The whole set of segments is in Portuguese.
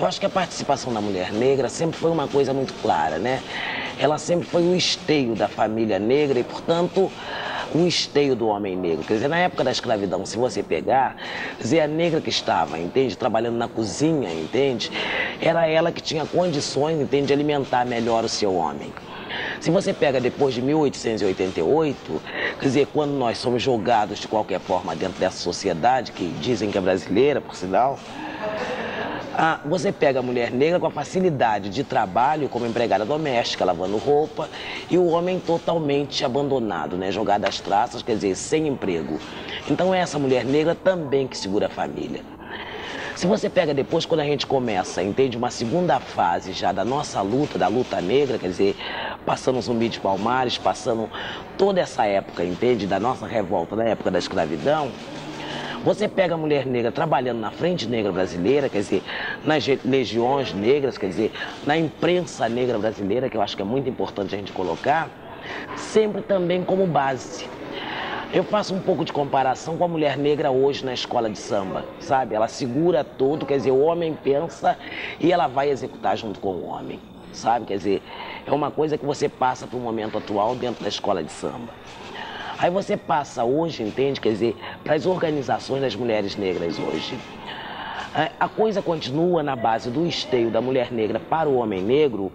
Eu acho que a participação da mulher negra sempre foi uma coisa muito clara, né? Ela sempre foi o esteio da família negra e, portanto, o esteio do homem negro. Quer dizer, na época da escravidão, se você pegar, a negra que estava, entende, trabalhando na cozinha, entende, era ela que tinha condições, entende, de alimentar melhor o seu homem. Se você pega depois de 1888, quer dizer, quando nós somos jogados de qualquer forma dentro dessa sociedade, que dizem que é brasileira, por sinal, ah, você pega a mulher negra com a facilidade de trabalho como empregada doméstica, lavando roupa, e o homem totalmente abandonado, né? jogado às traças, quer dizer, sem emprego. Então é essa mulher negra também que segura a família. Se você pega depois, quando a gente começa, entende, uma segunda fase já da nossa luta, da luta negra, quer dizer, passando zumbi de Palmares, passando toda essa época, entende, da nossa revolta, da época da escravidão, você pega a mulher negra trabalhando na frente negra brasileira, quer dizer, nas legiões negras, quer dizer, na imprensa negra brasileira, que eu acho que é muito importante a gente colocar, sempre também como base. Eu faço um pouco de comparação com a mulher negra hoje na escola de samba, sabe? Ela segura tudo, quer dizer, o homem pensa e ela vai executar junto com o homem, sabe? Quer dizer, é uma coisa que você passa para o momento atual dentro da escola de samba. Aí você passa hoje, entende? Quer dizer, para as organizações das mulheres negras hoje. É, a coisa continua na base do esteio da mulher negra para o homem negro,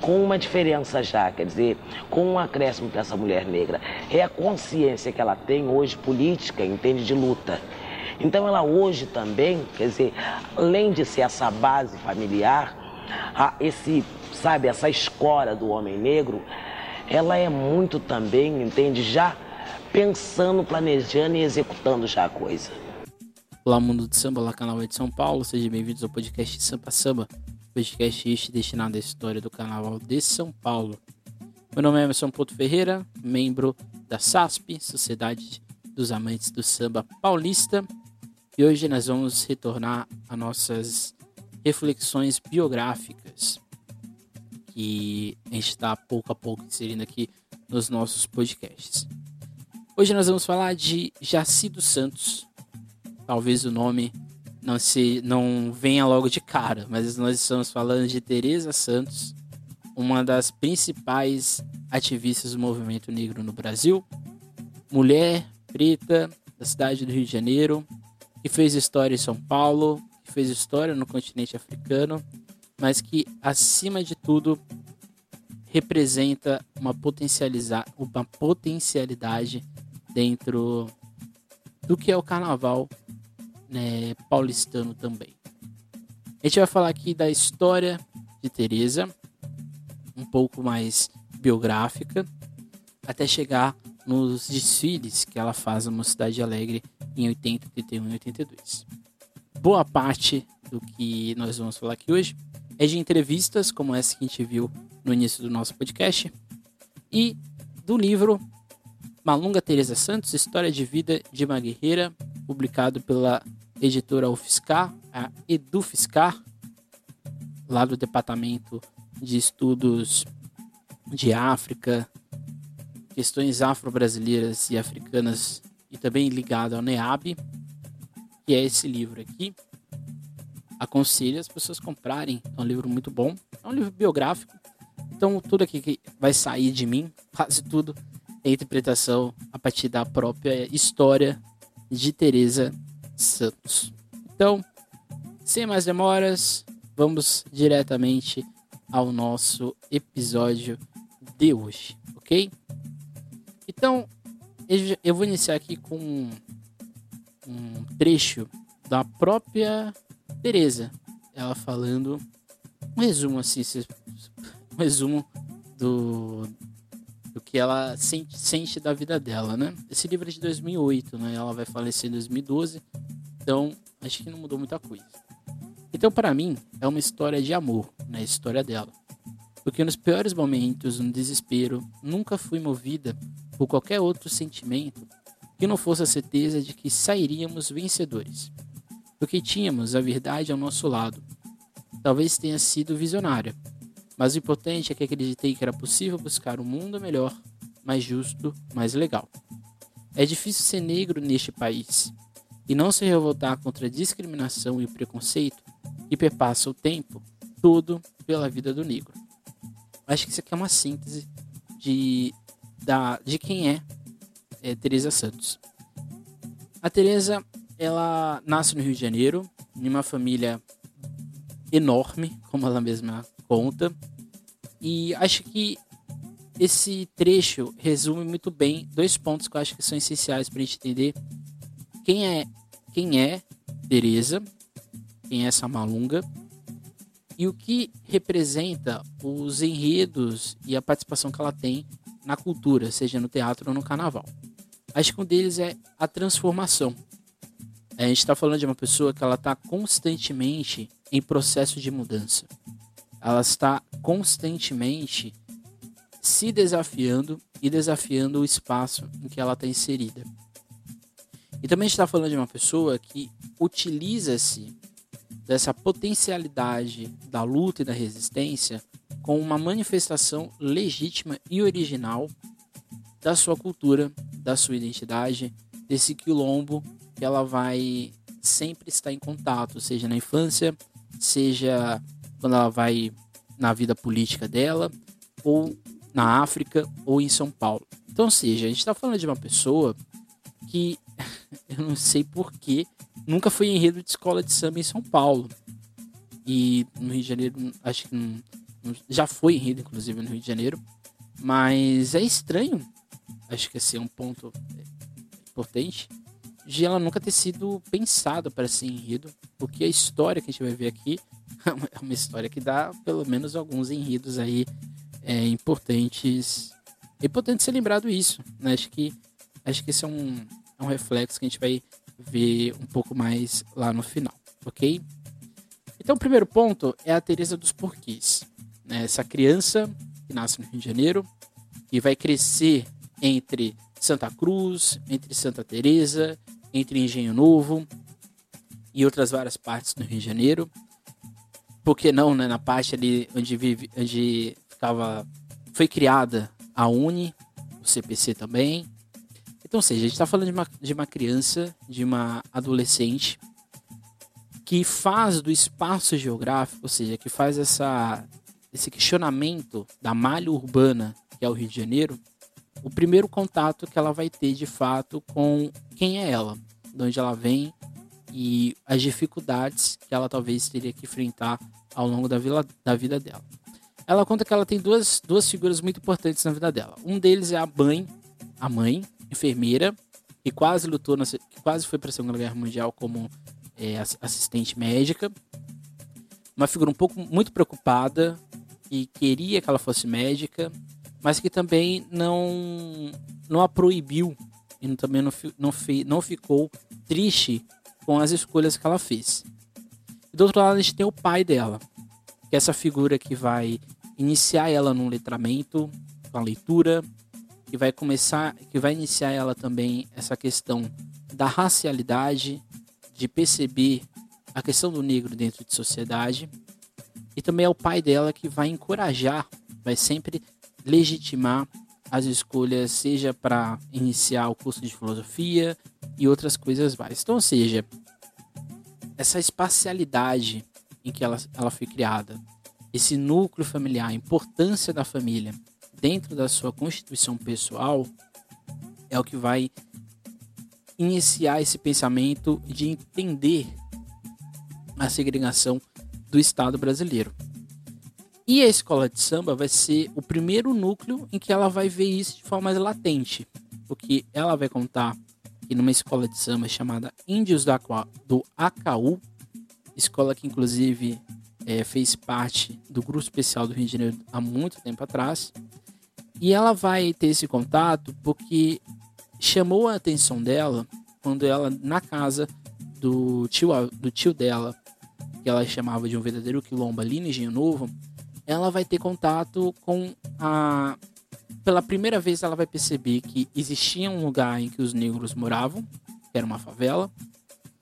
com uma diferença já, quer dizer, com um acréscimo para essa mulher negra. É a consciência que ela tem hoje política, entende, de luta. Então ela hoje também, quer dizer, além de ser essa base familiar, esse, sabe, essa escora do homem negro, ela é muito também, entende, já pensando, planejando e executando já a coisa. Olá, mundo de samba, olá, canal de São Paulo, sejam bem-vindos ao podcast Sampa Samba, podcast este destinado à história do Carnaval de São Paulo. Meu nome é Emerson Porto Ferreira, membro da SASP, Sociedade dos Amantes do Samba Paulista, e hoje nós vamos retornar a nossas reflexões biográficas que a gente está pouco a pouco inserindo aqui nos nossos podcasts. Hoje nós vamos falar de Jaci dos Santos, talvez o nome não se não venha logo de cara, mas nós estamos falando de Teresa Santos, uma das principais ativistas do movimento negro no Brasil, mulher preta da cidade do Rio de Janeiro, que fez história em São Paulo, que fez história no continente africano, mas que acima de tudo representa uma potencializar uma potencialidade dentro do que é o carnaval né, paulistano também. A gente vai falar aqui da história de Teresa, um pouco mais biográfica, até chegar nos desfiles que ela faz na Mocidade Alegre em 80, 81 e 82. Boa parte do que nós vamos falar aqui hoje é de entrevistas, como essa que a gente viu no início do nosso podcast, e do livro Malunga Teresa Santos, História de Vida de uma Guerreira, publicado pela editora UFSCar, a EduFiscar, lá do Departamento de Estudos de África, questões afro-brasileiras e africanas e também ligado ao NEAB, que é esse livro aqui. Aconselho as pessoas comprarem, é um livro muito bom, é um livro biográfico, então tudo aqui que vai sair de mim, quase tudo, interpretação a partir da própria história de Teresa Santos. Então, sem mais demoras, vamos diretamente ao nosso episódio de hoje, ok? Então, eu vou iniciar aqui com um trecho da própria Teresa, ela falando um resumo assim, um resumo do, do que ela sente, sente da vida dela, né? Esse livro é de 2008, né? Ela vai falecer em 2012, então acho que não mudou muita coisa. Então, para mim, é uma história de amor, né? A história dela. Porque nos piores momentos, no desespero, nunca fui movida por qualquer outro sentimento que não fosse a certeza de que sairíamos vencedores. Porque tínhamos a verdade ao nosso lado. Talvez tenha sido visionária, mas o importante é que acreditei que era possível buscar um mundo melhor, mais justo, mais legal. É difícil ser negro neste país, e não se revoltar contra a discriminação e o preconceito que perpassa o tempo todo pela vida do negro. Acho que isso aqui é uma síntese de, da, de quem é, é Teresa Santos. A Teresa, ela nasce no Rio de Janeiro, em uma família enorme, como ela mesma conta. E acho que esse trecho resume muito bem dois pontos que eu acho que são essenciais para a gente entender quem é quem é Teresa, quem é essa malunga e o que representa os enredos e a participação que ela tem na cultura, seja no teatro ou no carnaval. Acho que um deles é a transformação. A gente está falando de uma pessoa que ela está constantemente em processo de mudança. Ela está constantemente se desafiando e desafiando o espaço em que ela está inserida. E também está falando de uma pessoa que utiliza-se dessa potencialidade da luta e da resistência com uma manifestação legítima e original da sua cultura, da sua identidade, desse quilombo que ela vai sempre estar em contato, seja na infância, seja quando ela vai na vida política dela, ou na África, ou em São Paulo. Então, seja, a gente está falando de uma pessoa que eu não sei porquê, nunca foi enredo de escola de samba em São Paulo. E no Rio de Janeiro, acho que não, já foi enredo, inclusive, no Rio de Janeiro. Mas é estranho, acho que esse é um ponto importante, de ela nunca ter sido pensada para ser enredo, porque a história que a gente vai ver aqui é uma história que dá pelo menos alguns enredos aí é, importantes. É importante ser lembrado isso, né? Acho que, acho que esse é um, é um reflexo que a gente vai ver um pouco mais lá no final, ok? Então, o primeiro ponto é a Teresa dos Porquês. Né? Essa criança que nasce no Rio de Janeiro e vai crescer entre Santa Cruz, entre Santa Teresa, entre Engenho Novo e outras várias partes do Rio de Janeiro. Por que não, né? Na parte ali onde vive, onde ficava, foi criada a Uni, o CPC também, então, ou seja, a gente está falando de uma, de uma criança, de uma adolescente que faz do espaço geográfico, ou seja, que faz essa, esse questionamento da malha urbana que é o Rio de Janeiro, o primeiro contato que ela vai ter de fato com quem é ela, de onde ela vem e as dificuldades que ela talvez teria que enfrentar ao longo da, vila, da vida dela. Ela conta que ela tem duas, duas figuras muito importantes na vida dela. Um deles é a mãe, a mãe, enfermeira que quase lutou, na, que quase foi para a Segunda Guerra Mundial como é, assistente médica. Uma figura um pouco muito preocupada e queria que ela fosse médica, mas que também não não a proibiu e também não, não, não ficou triste com as escolhas que ela fez. E do outro lado a gente tem o pai dela, que é essa figura que vai iniciar ela num letramento, com a leitura, que vai começar, que vai iniciar ela também essa questão da racialidade, de perceber a questão do negro dentro de sociedade. E também é o pai dela que vai encorajar, vai sempre legitimar as escolhas, seja para iniciar o curso de filosofia e outras coisas mais. Então, ou seja, essa espacialidade em que ela, ela foi criada, esse núcleo familiar, a importância da família, dentro da sua constituição pessoal é o que vai iniciar esse pensamento de entender a segregação do Estado brasileiro. E a escola de samba vai ser o primeiro núcleo em que ela vai ver isso de forma mais latente, porque ela vai contar que numa escola de samba chamada Índios do Acaú, escola que inclusive é, fez parte do grupo especial do Rio de Janeiro há muito tempo atrás, e ela vai ter esse contato porque chamou a atenção dela quando ela, na casa do tio, do tio dela, que ela chamava de um verdadeiro quilombo ali no Novo, ela vai ter contato com a. Pela primeira vez, ela vai perceber que existia um lugar em que os negros moravam, que era uma favela,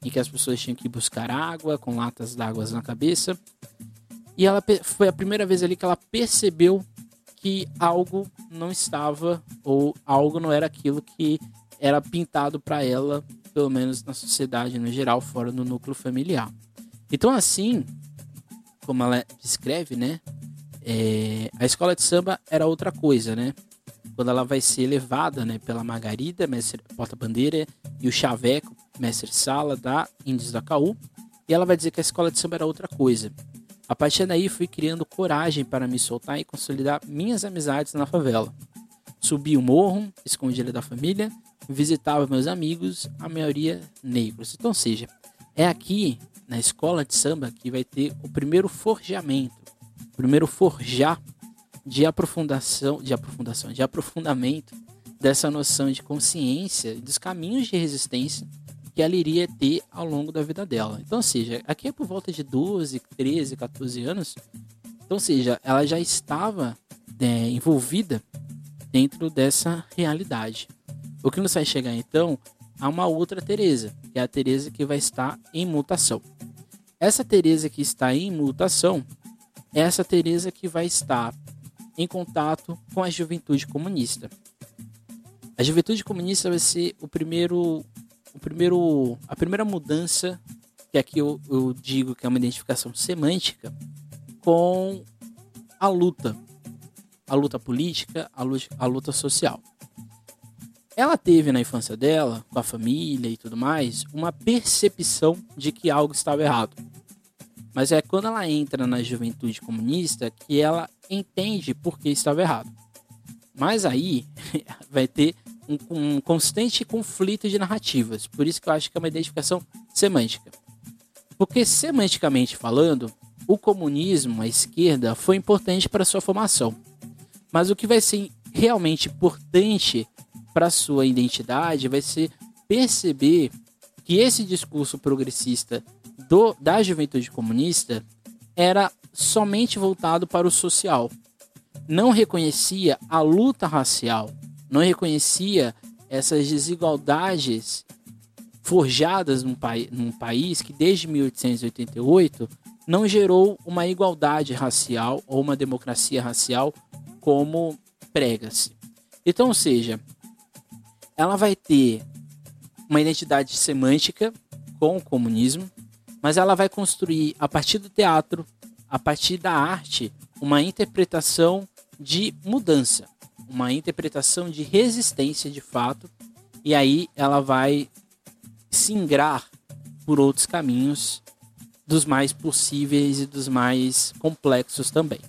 em que as pessoas tinham que buscar água com latas d'água na cabeça. E ela foi a primeira vez ali que ela percebeu que algo não estava ou algo não era aquilo que era pintado para ela, pelo menos na sociedade no geral, fora do núcleo familiar. Então, assim, como ela descreve, né? É, a escola de samba era outra coisa, né? Quando ela vai ser levada, né, pela Margarida, mestre porta-bandeira, e o Chaveco, mestre sala da Índios da Caú, e ela vai dizer que a escola de samba era outra coisa. A partir daí fui criando coragem para me soltar e consolidar minhas amizades na favela. Subi o morro, escondido da família, visitava meus amigos, a maioria negros. Então, seja, é aqui na escola de samba que vai ter o primeiro forjamento, primeiro forjar de aprofundação, de aprofundação, de aprofundamento dessa noção de consciência dos caminhos de resistência que ela iria ter ao longo da vida dela. Então, seja, aqui é por volta de 12, 13, 14 anos. Então, seja, ela já estava é, envolvida dentro dessa realidade. O que nos vai chegar então a uma outra Teresa, que é a Teresa que vai estar em mutação. Essa Teresa que está em mutação é essa Teresa que vai estar em contato com a juventude comunista. A juventude comunista vai ser o primeiro, o primeiro, a primeira mudança que aqui eu, eu digo que é uma identificação semântica com a luta, a luta política, a luta, a luta social. Ela teve na infância dela, com a família e tudo mais, uma percepção de que algo estava errado. Mas é quando ela entra na juventude comunista que ela entende por que estava errado. Mas aí vai ter um, um, constante conflito de narrativas. Por isso que eu acho que é uma identificação semântica. Porque semanticamente falando, o comunismo, a esquerda, foi importante para sua formação. Mas o que vai ser realmente importante para sua identidade vai ser perceber que esse discurso progressista do, da juventude comunista era somente voltado para o social. Não reconhecia a luta racial, não reconhecia essas desigualdades forjadas num, num país que desde 1888 não gerou uma igualdade racial ou uma democracia racial como prega-se. Então, ou seja, ela vai ter uma identidade semântica com o comunismo, mas ela vai construir a partir do teatro, a partir da arte, uma interpretação de mudança, uma interpretação de resistência de fato, e aí ela vai singrar por outros caminhos dos mais possíveis e dos mais complexos também.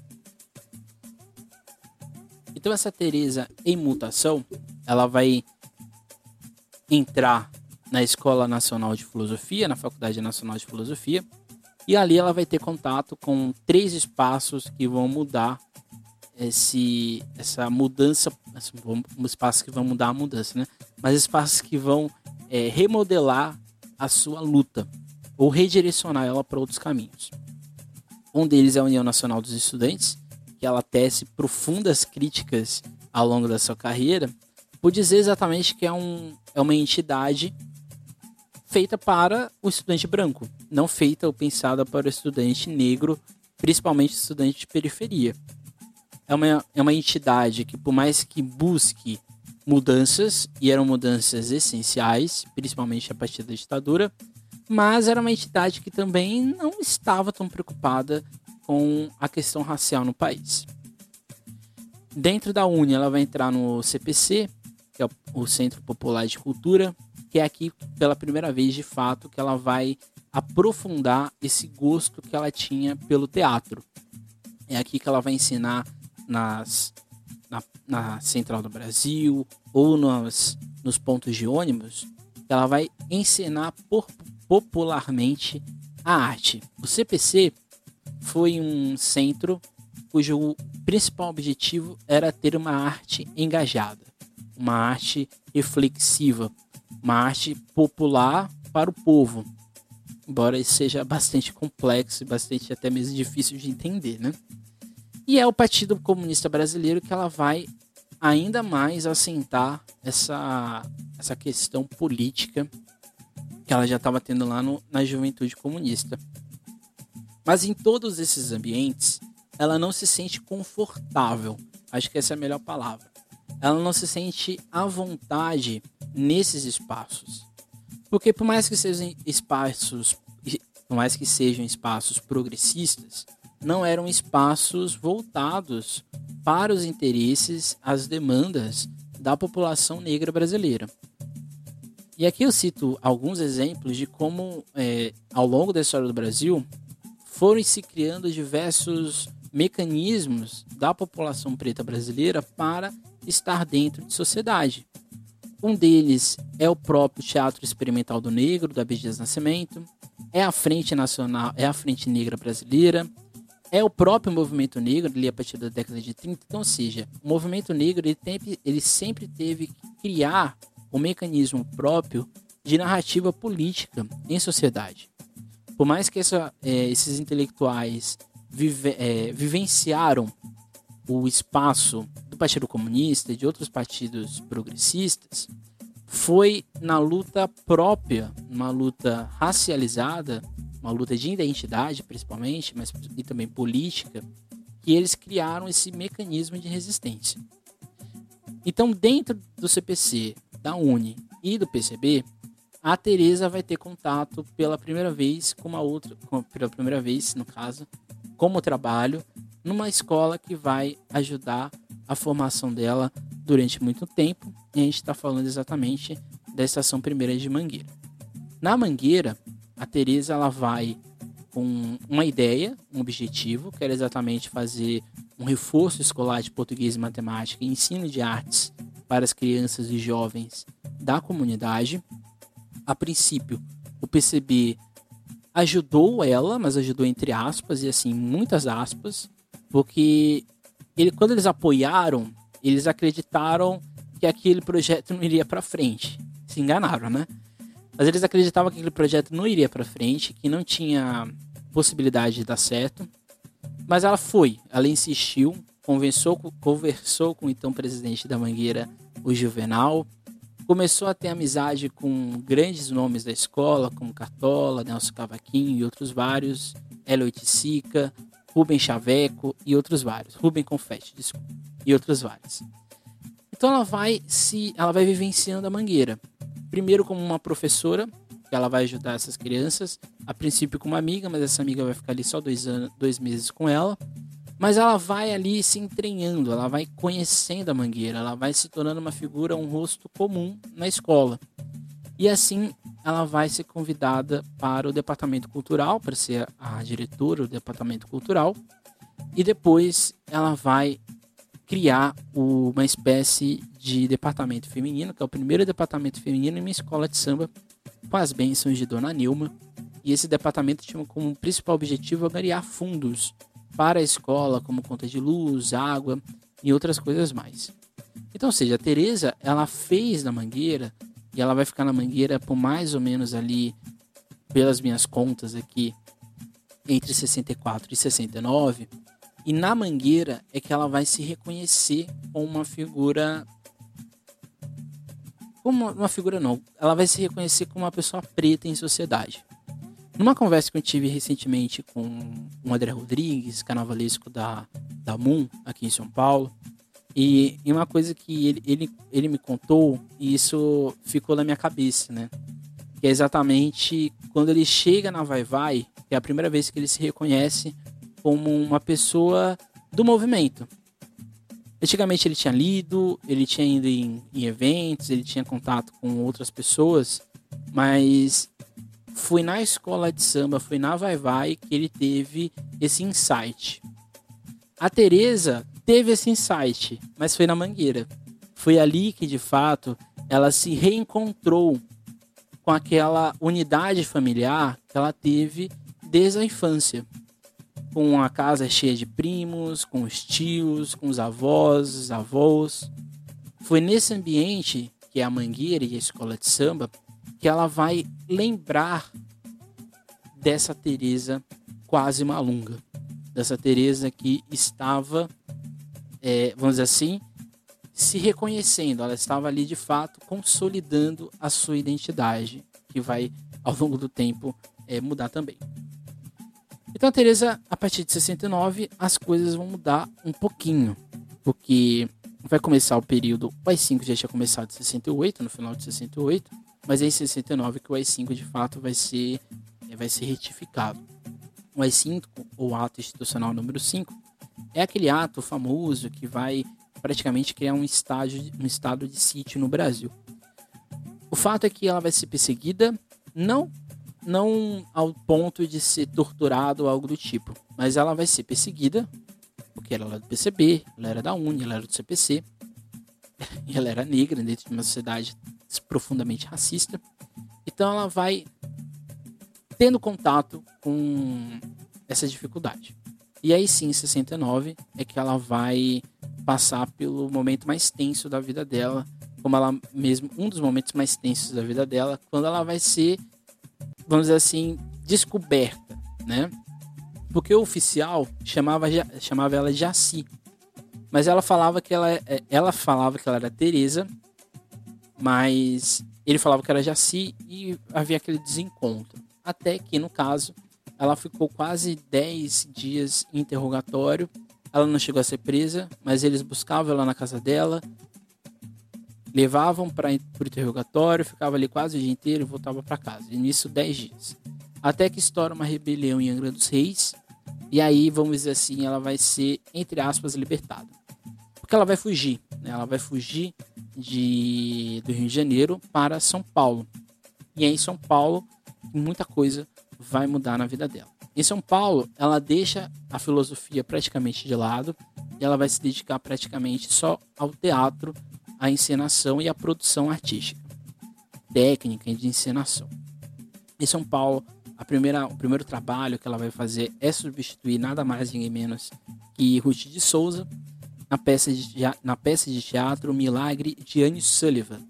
Então essa Teresa em mutação, ela vai entrar na Escola Nacional de Filosofia, na Faculdade Nacional de Filosofia, e ali ela vai ter contato com três espaços que vão mudar esse, essa mudança, espaços que vão mudar a mudança, né? Mas espaços que vão é, remodelar a sua luta ou redirecionar ela para outros caminhos. Um deles é a União Nacional dos Estudantes, que ela tece profundas críticas ao longo da sua carreira, por dizer exatamente que é, um, é uma entidade feita para o estudante branco, não feita ou pensada para o estudante negro, principalmente estudante de periferia. É uma, é uma entidade que, por mais que busque mudanças, e eram mudanças essenciais, principalmente a partir da ditadura, mas era uma entidade que também não estava tão preocupada com a questão racial no país. Dentro da Uni, ela vai entrar no CPC, que é o Centro Popular de Cultura, que é aqui pela primeira vez de fato que ela vai aprofundar esse gosto que ela tinha pelo teatro. É aqui que ela vai ensinar nas, na, na Central do Brasil ou nos, nos pontos de ônibus, ela vai ensinar por, popularmente a arte. O CPC foi um centro cujo principal objetivo era ter uma arte engajada uma arte reflexiva, uma arte popular para o povo. Embora isso seja bastante complexo e bastante até mesmo difícil de entender, né? E é o Partido Comunista Brasileiro que ela vai ainda mais assentar essa, essa questão política que ela já estava tendo lá no, na juventude comunista. Mas em todos esses ambientes, ela não se sente confortável. Acho que essa é a melhor palavra ela não se sente à vontade nesses espaços. Porque por mais que sejam espaços, por mais que sejam espaços progressistas, não eram espaços voltados para os interesses, as demandas da população negra brasileira. E aqui eu cito alguns exemplos de como, é, ao longo da história do Brasil, foram se criando diversos mecanismos da população preta brasileira para estar dentro de sociedade. Um deles é o próprio Teatro Experimental do Negro, da Abdias Nascimento, é a Frente Nacional, é a Frente Negra Brasileira, é o próprio movimento negro ali a partir da década de 30. Então, ou seja, o movimento negro ele, tem, ele sempre teve que criar um mecanismo próprio de narrativa política em sociedade. Por mais que essa, é, esses intelectuais vive, é, vivenciaram o espaço do Partido Comunista e de outros partidos progressistas, foi na luta própria, uma luta racializada, uma luta de identidade principalmente, mas e também política, que eles criaram esse mecanismo de resistência. Então, dentro do CPC, da Uni e do PCB, a Teresa vai ter contato pela primeira vez com uma outra, pela primeira vez, no caso, como trabalho numa escola que vai ajudar a formação dela durante muito tempo. E a gente está falando exatamente da estação primeira de Mangueira. Na Mangueira, a Teresa ela vai com uma ideia, um objetivo, que era exatamente fazer um reforço escolar de português e matemática e ensino de artes para as crianças e jovens da comunidade. A princípio, o PCB ajudou ela, mas ajudou entre aspas, e assim, muitas aspas, porque ele, quando eles apoiaram, eles acreditaram que aquele projeto não iria para frente. Se enganaram, né? Mas eles acreditavam que aquele projeto não iria para frente, que não tinha possibilidade de dar certo. Mas ela foi, ela insistiu, conversou, conversou com o então presidente da Mangueira, o Juvenal, começou a ter amizade com grandes nomes da escola, como Cartola, Nelson Cavaquinho e outros vários, Hélio Oiticica, Rubem Chaveco e outros vários, Rubem Confetti, desculpa, e outros vários. Então ela vai se, ela vai vivenciando a Mangueira, primeiro como uma professora, que ela vai ajudar essas crianças, a princípio como amiga, mas essa amiga vai ficar ali só dois anos, dois meses com ela. Mas ela vai ali se entranhando, ela vai conhecendo a Mangueira, ela vai se tornando uma figura, um rosto comum na escola. E assim ela vai ser convidada para o departamento cultural, para ser a diretora do departamento cultural. E depois ela vai criar uma espécie de departamento feminino, que é o primeiro departamento feminino em uma escola de samba, com as bênçãos de Dona Nilma. E esse departamento tinha como principal objetivo angariar fundos para a escola, como conta de luz, água e outras coisas mais. Então, ou seja, a Teresa, ela fez na Mangueira e ela vai ficar na Mangueira por mais ou menos ali, pelas minhas contas aqui, entre 64 e 69. E na Mangueira é que ela vai se reconhecer como uma figura como uma figura não, ela vai se reconhecer como uma pessoa preta em sociedade. Numa conversa que eu tive recentemente com o André Rodrigues, carnavalesco da, da Moon, aqui em São Paulo, e, e uma coisa que ele, ele, ele me contou, e isso ficou na minha cabeça, né? Que é exatamente quando ele chega na Vai Vai, é a primeira vez que ele se reconhece como uma pessoa do movimento. Antigamente ele tinha lido, ele tinha ido em, em eventos, ele tinha contato com outras pessoas, mas foi na escola de samba, foi na Vai Vai que ele teve esse insight. A Teresa teve esse insight, mas foi na Mangueira. Foi ali que de fato ela se reencontrou com aquela unidade familiar que ela teve desde a infância. Com a casa cheia de primos, com os tios, com os avós, os avós. Foi nesse ambiente, que é a Mangueira e a escola de samba, que ela vai lembrar dessa Teresa quase malunga, dessa Teresa que estava, é, vamos dizer assim, se reconhecendo. Ela estava ali de fato consolidando a sua identidade, que vai ao longo do tempo é, mudar também. Então Teresa, a partir de 69, as coisas vão mudar um pouquinho, porque vai começar o período, o AI-5 já tinha começado em 68, no final de 68, mas é em 69 que o AI-5 de fato vai ser, vai ser retificado. o AI-5, ou ato institucional número 5, é aquele ato famoso que vai praticamente criar um, estágio, um estado de sítio no Brasil. O fato é que ela vai ser perseguida, não, não ao ponto de ser torturada ou algo do tipo, mas ela vai ser perseguida, porque ela era do PCB, ela era da UNE, ela era do CPC, e ela era negra dentro de uma sociedade profundamente racista. Então ela vai tendo contato com essa dificuldade. E aí sim, em 69 é que ela vai passar pelo momento mais tenso da vida dela, como ela mesmo, um dos momentos mais tensos da vida dela, quando ela vai ser, vamos dizer assim, descoberta, né? Porque o oficial chamava, chamava ela Jaci. Mas ela falava que ela, é, ela falava que ela era Teresa, mas ele falava que era Jaci e havia aquele desencontro. Até que, no caso, ela ficou quase 10 dias em interrogatório. Ela não chegou a ser presa, mas eles buscavam ela na casa dela, levavam para o interrogatório, ficava ali quase o dia inteiro e voltava para casa. E nisso 10 dias. Até que estoura uma rebelião em Angra dos Reis. E aí, vamos dizer assim, ela vai ser, entre aspas, libertada. Porque ela vai fugir. Né? Ela vai fugir de, do Rio de Janeiro para São Paulo. E aí, em São Paulo, muita coisa vai mudar na vida dela. Em São Paulo, ela deixa a filosofia praticamente de lado e ela vai se dedicar praticamente só ao teatro, à encenação e à produção artística, técnica de encenação. Em São Paulo, a primeira, o primeiro trabalho que ela vai fazer é substituir nada mais ninguém menos que Ruth de Souza na peça de, na peça de teatro Milagre de Anne Sullivan.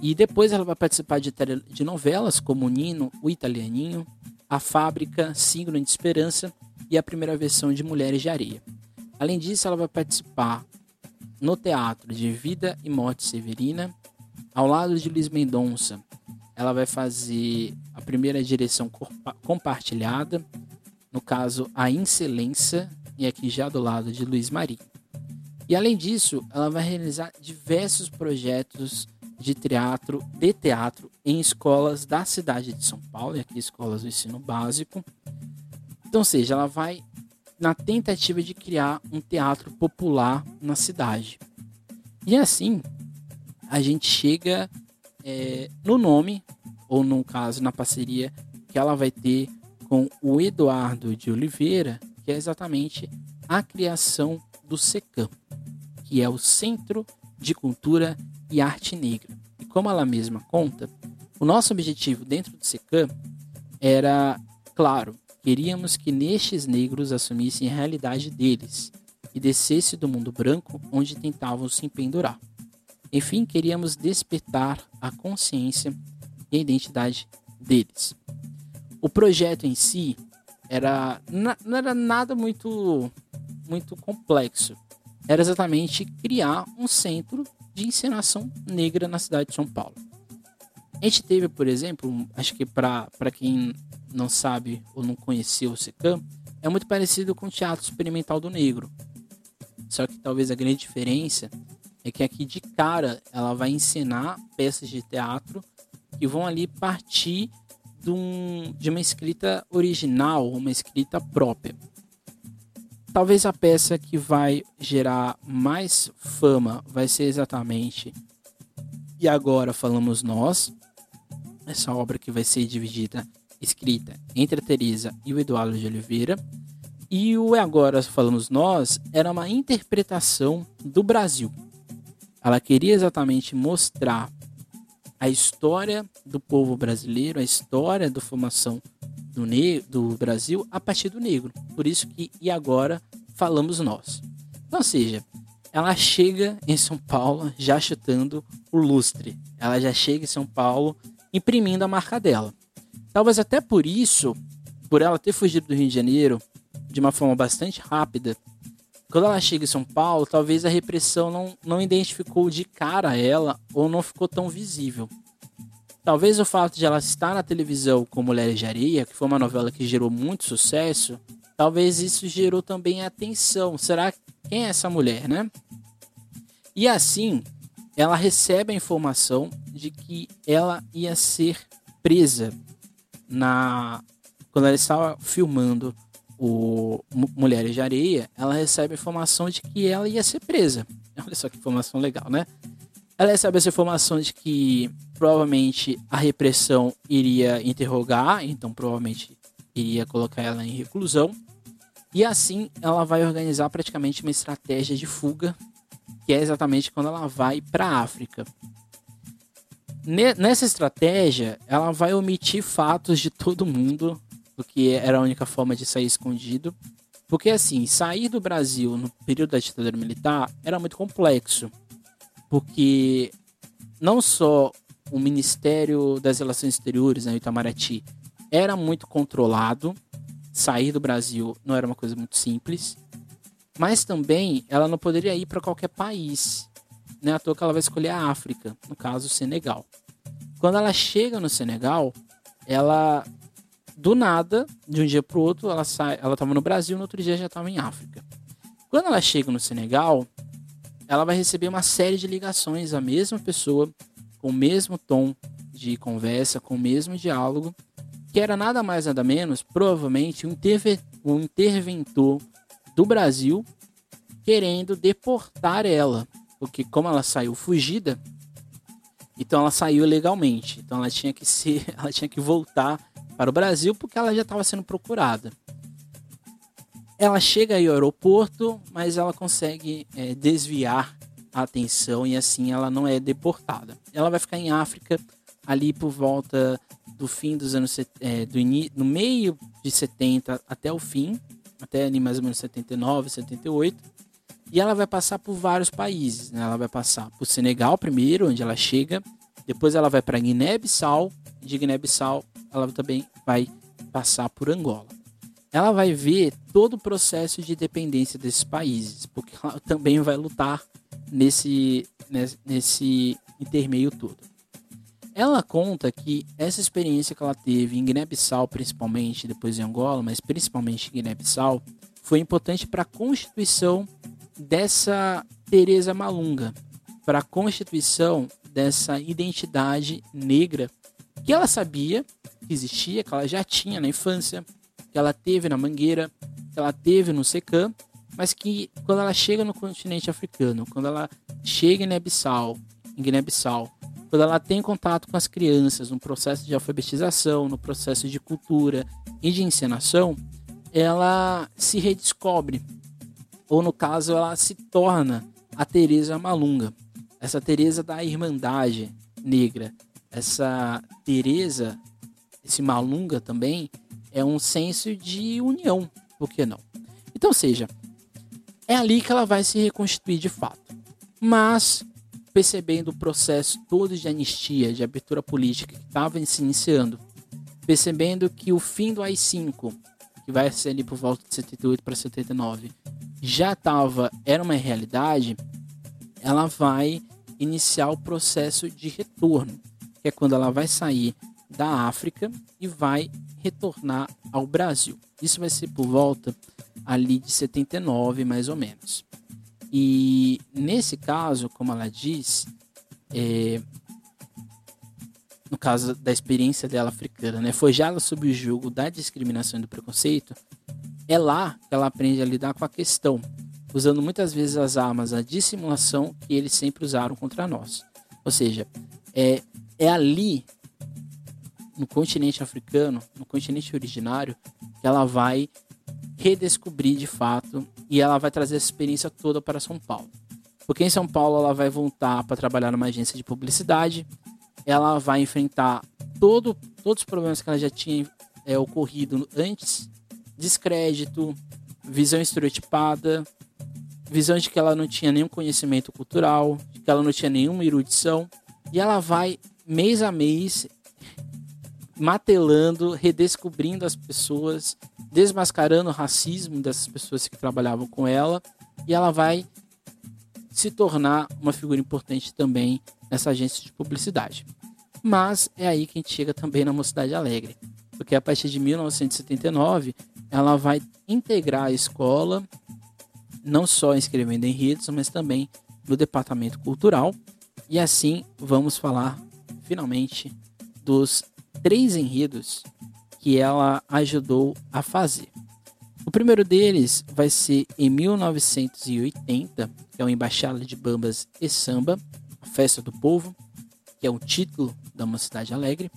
E depois ela vai participar de, de novelas como Nino, O Italianinho, A Fábrica, Símbolo de Esperança e a primeira versão de Mulheres de Areia. Além disso, ela vai participar no teatro de Vida e Morte Severina, ao lado de Luiz Mendonça. Ela vai fazer a primeira direção compartilhada, no caso A Incelência, e aqui já do lado de Luiz Marinho. E além disso, ela vai realizar diversos projetos de teatro, de teatro em escolas da cidade de São Paulo, e aqui escolas do ensino básico. Então, seja, ela vai na tentativa de criar um teatro popular na cidade. E assim, a gente chega é, no nome, ou no caso, na parceria que ela vai ter com o Eduardo de Oliveira, que é exatamente a criação do SECAM, que é o Centro de Cultura e Arte Negra. E como ela mesma conta, o nosso objetivo dentro do SECAM era, claro, queríamos que nestes negros assumissem a realidade deles e descesse do mundo branco onde tentavam se pendurar. Enfim, queríamos despertar a consciência e a identidade deles. O projeto em si era não era nada muito muito complexo. Era exatamente criar um centro de encenação negra na cidade de São Paulo. A gente teve, por exemplo, acho que para quem não sabe ou não conheceu o SECAM, é muito parecido com o Teatro Experimental do Negro. Só que talvez a grande diferença é que aqui de cara ela vai encenar peças de teatro que vão ali partir de, um, de uma escrita original, uma escrita própria. Talvez a peça que vai gerar mais fama vai ser exatamente E Agora Falamos Nós, essa obra que vai ser dividida, escrita entre a Teresa e o Eduardo de Oliveira. E o E Agora Falamos Nós era uma interpretação do Brasil. Ela queria exatamente mostrar a história do povo brasileiro, a história da formação do, do Brasil a partir do negro. Por isso que e agora falamos nós. Então, ou seja, ela chega em São Paulo já chutando o lustre. Ela já chega em São Paulo imprimindo a marca dela. Talvez até por isso, por ela ter fugido do Rio de Janeiro de uma forma bastante rápida, quando ela chega em São Paulo, talvez a repressão não, não identificou de cara ela ou não ficou tão visível. Talvez o fato de ela estar na televisão com Mulheres de Areia, que foi uma novela que gerou muito sucesso, talvez isso gerou também atenção. Será quem é essa mulher, né? E assim, ela recebe a informação de que ela ia ser presa na quando ela estava filmando o Mulheres de Areia, ela recebe a informação de que ela ia ser presa. Olha só que informação legal, né? Ela recebe essa informação de que provavelmente a repressão iria interrogar, então provavelmente iria colocar ela em reclusão. E assim ela vai organizar praticamente uma estratégia de fuga, que é exatamente quando ela vai para a África. Nessa estratégia, ela vai omitir fatos de todo mundo, porque era a única forma de sair escondido. Porque assim, sair do Brasil no período da ditadura militar era muito complexo. Porque não só o Ministério das Relações Exteriores, né, Itamaraty, era muito controlado. Sair do Brasil não era uma coisa muito simples. Mas também ela não poderia ir para qualquer país. Né? À toa que ela vai escolher a África, no caso, o Senegal. Quando ela chega no Senegal, ela do nada, de um dia para o outro, ela sai, ela estava no Brasil, no outro dia já estava em África. Quando ela chega no Senegal, ela vai receber uma série de ligações à mesma pessoa, com o mesmo tom de conversa, com o mesmo diálogo, que era nada mais nada menos, provavelmente, um, interve um interventor do Brasil querendo deportar ela. Porque como ela saiu fugida, então ela saiu legalmente. Então ela tinha que ser, ela tinha que voltar para o Brasil porque ela já estava sendo procurada. Ela chega aí ao aeroporto, mas ela consegue é, desviar a atenção e assim ela não é deportada. Ela vai ficar em África ali por volta do fim dos anos é, do no meio de 70 até o fim, até ali mais ou menos 79, 78. E ela vai passar por vários países, né? Ela vai passar por Senegal primeiro, onde ela chega, depois ela vai para Guiné-Bissau, de Guiné-Bissau ela também vai passar por Angola. Ela vai ver todo o processo de dependência desses países, porque ela também vai lutar nesse, nesse intermeio todo. Ela conta que essa experiência que ela teve em Guiné-Bissau, principalmente, depois em Angola, mas principalmente em Guiné-Bissau, foi importante para a constituição dessa Teresa Malunga, para a constituição dessa identidade negra que ela sabia que existia, que ela já tinha na infância, que ela teve na Mangueira, que ela teve no Secã, mas que quando ela chega no continente africano, quando ela chega em Guiné-Bissau, em Guiné-Bissau, quando ela tem contato com as crianças no processo de alfabetização, no processo de cultura e de encenação, ela se redescobre, ou no caso ela se torna a Teresa Malunga, essa Teresa da Irmandade Negra, essa Teresa, esse Malunga também é um senso de união, por que não? Então, seja, é ali que ela vai se reconstituir de fato. Mas, percebendo o processo todo de anistia, de abertura política que estava se iniciando, percebendo que o fim do AI-5, que vai ser ali por volta de 78 para 79, já estava, era uma realidade, ela vai iniciar o processo de retorno, que é quando ela vai sair da África e vai retornar ao Brasil. Isso vai ser por volta ali de 79, mais ou menos. E nesse caso, como ela diz, é, no caso da experiência dela africana, né, forjá-la sob o jugo da discriminação e do preconceito, é lá que ela aprende a lidar com a questão, usando muitas vezes as armas da dissimulação que eles sempre usaram contra nós. Ou seja, é, é ali no continente africano, no continente originário, que ela vai redescobrir de fato e ela vai trazer essa experiência toda para São Paulo. Porque em São Paulo ela vai voltar para trabalhar numa agência de publicidade, ela vai enfrentar todo, todos os problemas que ela já tinha é, ocorrido antes, descrédito, visão estereotipada, visão de que ela não tinha nenhum conhecimento cultural, de que ela não tinha nenhuma erudição, e ela vai mês a mês matelando, redescobrindo as pessoas, desmascarando o racismo dessas pessoas que trabalhavam com ela, e ela vai se tornar uma figura importante também nessa agência de publicidade. Mas é aí que a gente chega também na Mocidade Alegre, porque a partir de 1979 ela vai integrar a escola, não só escrevendo enredos, mas também no departamento cultural. E assim vamos falar finalmente dos três enredos que ela ajudou a fazer. O primeiro deles vai ser em 1980, que é o Embaixada de Bambas e Samba, a Festa do Povo, que é o título da Mocidade Alegre.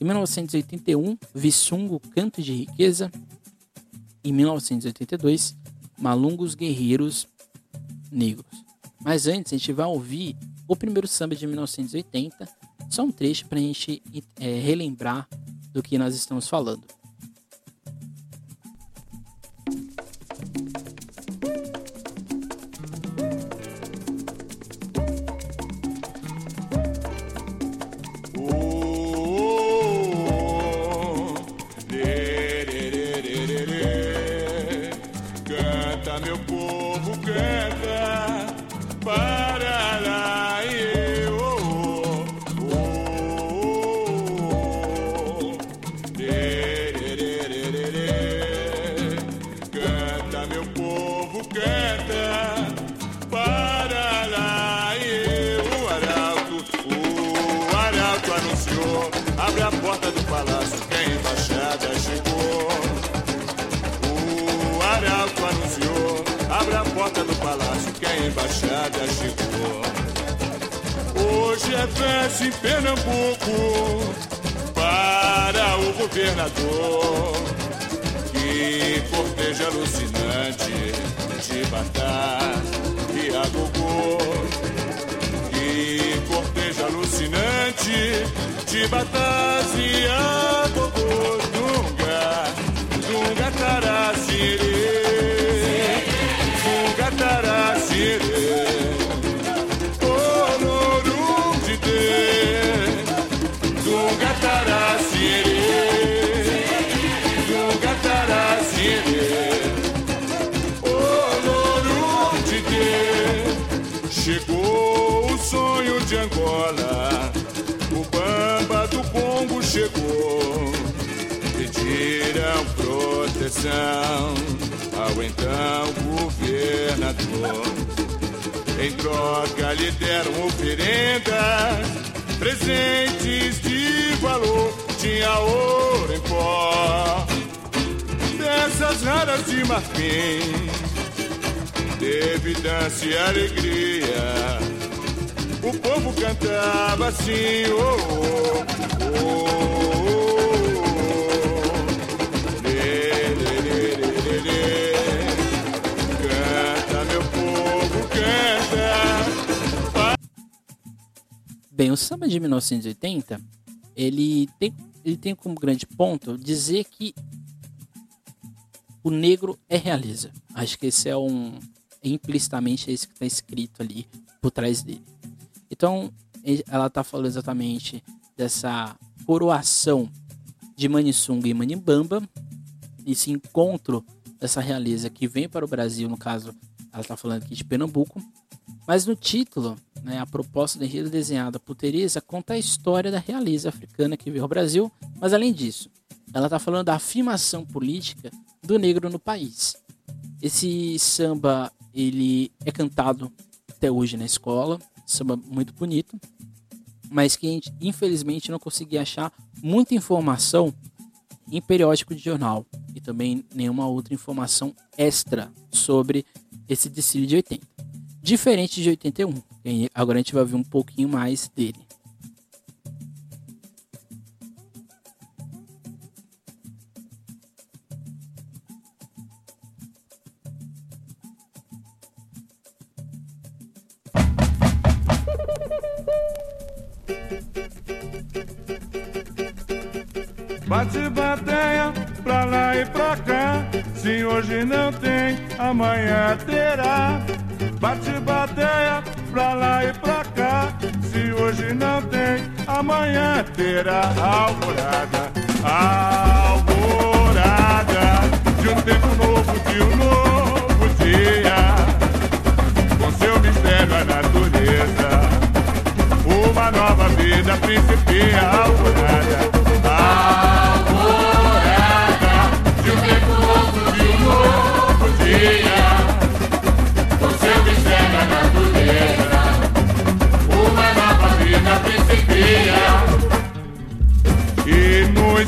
Em 1981, Vissungo Canto de Riqueza. Em 1982, Malungos Guerreiros Negros. Mas antes, a gente vai ouvir o primeiro samba de 1980, só um trecho para a gente é, relembrar do que nós estamos falando. De e proteção ao então governador. Em troca lhe deram oferendas, presentes de valor, tinha ouro em pó, peças raras de marfim, teve dança e alegria. O povo cantava assim, oh, oh, oh, Bem, o samba de 1980, ele tem, ele tem como grande ponto dizer que o negro é realiza. Acho que esse é um implicitamente é isso que está escrito ali por trás dele. Então, ela está falando exatamente dessa coroação de Manisunga e Manibamba, esse encontro dessa realeza que vem para o Brasil, no caso, ela está falando aqui de Pernambuco, mas no título, né, a proposta do enredo desenhada por Teresa conta a história da realeza africana que veio ao Brasil, mas além disso, ela está falando da afirmação política do negro no país. Esse samba ele é cantado até hoje na escola, samba muito bonito, mas que a gente, infelizmente não consegui achar muita informação em periódico de jornal e também nenhuma outra informação extra sobre esse desfile de 80 diferente de 81. Agora a gente vai ver um pouquinho mais dele. Bate bateia pra lá e pra cá. Se hoje não tem, amanhã terá. Amanhã terá alvorada. Alvorada de um tempo novo, de um novo dia. Com seu mistério, a natureza. Uma nova vida principia alvorada.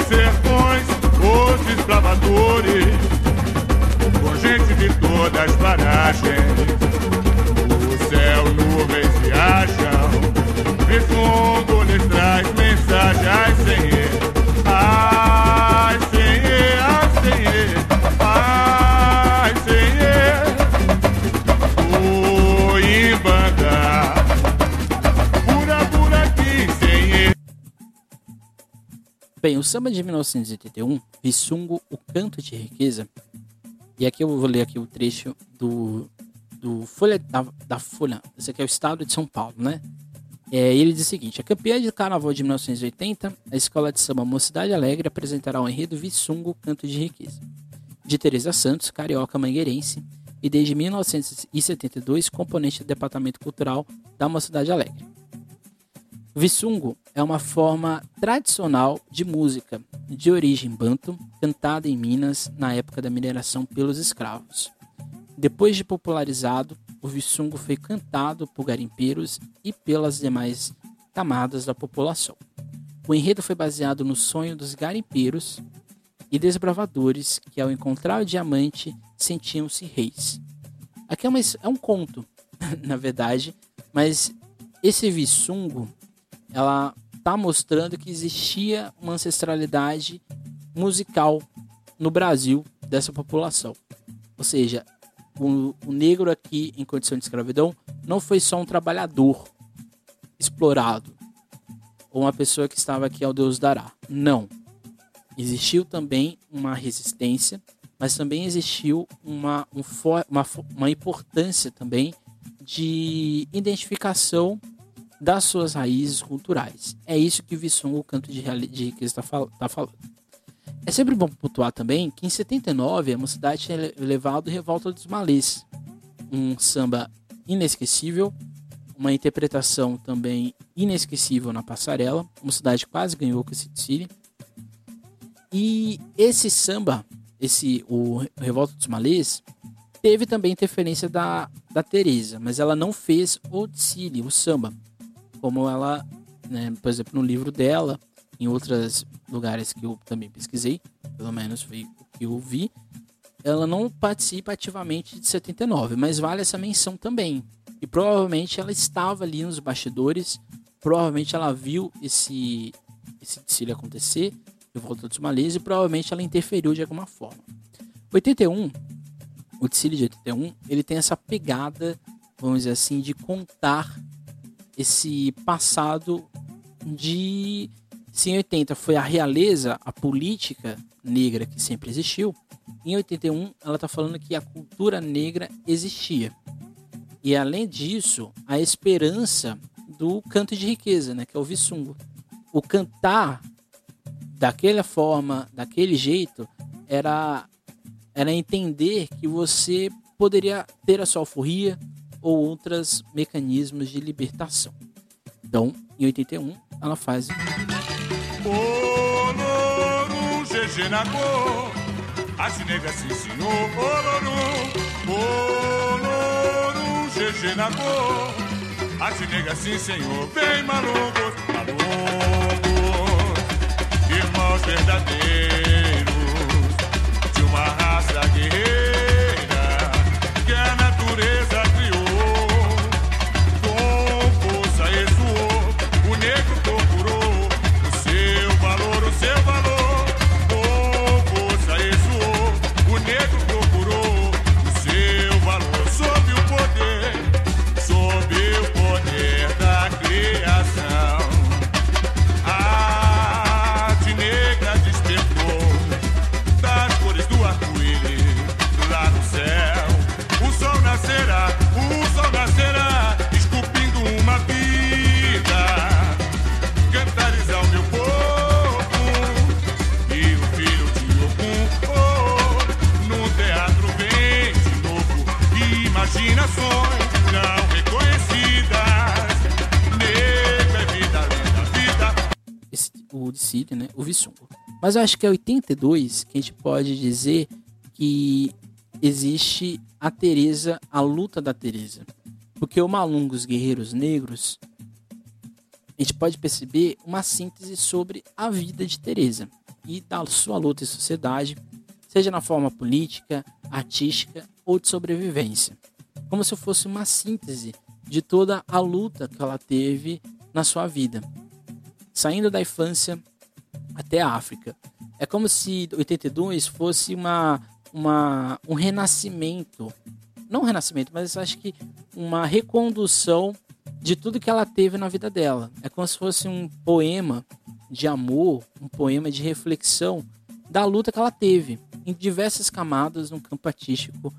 sertões, os desbravadores, com gente de todas as paragens. Bem, o samba de 1981, Vissungo, o Canto de Riqueza, e aqui eu vou ler aqui o trecho do, do Folha da, da Folha, esse aqui é o estado de São Paulo, né? É, ele diz o seguinte: a campeã de carnaval de 1980, a escola de samba Mocidade Alegre apresentará o enredo Vissungo, Canto de Riqueza, de Teresa Santos, carioca mangueirense, e desde 1972 componente do departamento cultural da Mocidade Alegre. Vissungo é uma forma tradicional de música de origem banto, cantada em Minas na época da mineração pelos escravos. Depois de popularizado, o Vissungo foi cantado por garimpeiros e pelas demais camadas da população. O enredo foi baseado no sonho dos garimpeiros e desbravadores que, ao encontrar o diamante, sentiam-se reis. Aqui é, uma, é um conto, na verdade, mas esse Vissungo ela está mostrando que existia uma ancestralidade musical no Brasil dessa população. Ou seja, o, o, negro aqui em condição de escravidão não foi só um trabalhador explorado ou uma pessoa que estava aqui ao Deus dará. Não. Existiu também uma resistência, mas também existiu uma, um uma, uma importância também de identificação das suas raízes culturais. É isso que o Vissung, o canto de, de riqueza, está fal tá falando. É sempre bom pontuar também que em 79 a mocidade tinha levado Revolta dos Malês, um samba inesquecível, uma interpretação também inesquecível na passarela. A mocidade quase ganhou com esse desfile. E esse samba, esse o Revolta dos Malês, teve também interferência da, da Teresa, mas ela não fez o desfile, o samba como ela, né, por exemplo, no livro dela, em outros lugares que eu também pesquisei, pelo menos foi o que eu vi, ela não participa ativamente de 79, mas vale essa menção também. E provavelmente ela estava ali nos bastidores, provavelmente ela viu esse, esse desfile acontecer, de volta dos malês, e provavelmente ela interferiu de alguma forma. 81, o desfile de 81, ele tem essa pegada, vamos dizer assim, de contar esse passado de se em 80 foi a realeza, a política negra que sempre existiu, em 81 ela está falando que a cultura negra existia. E além disso, a esperança do canto de riqueza, né, que é o Vissungo. O cantar daquela forma, daquele jeito, era era entender que você poderia ter a sua alforria, ou outros mecanismos de libertação. Então, em 81, ela faz. Olorum, GG na cor, as negras sim senhor, vem malungos, malungos, irmãos verdadeiros, Mas eu acho que é 82 que a gente pode dizer que existe a Teresa, a luta da Teresa. Porque o Malungo, os guerreiros negros, a gente pode perceber uma síntese sobre a vida de Teresa e da sua luta em sociedade, seja na forma política, artística ou de sobrevivência. como se fosse uma síntese de toda a luta que ela teve na sua vida, saindo da infância até a África. É como se 82 fosse uma, uma um renascimento, não um renascimento, mas acho que uma recondução de tudo que ela teve na vida dela. É como se fosse um poema de amor, um poema de reflexão da luta que ela teve em diversas camadas no campo artístico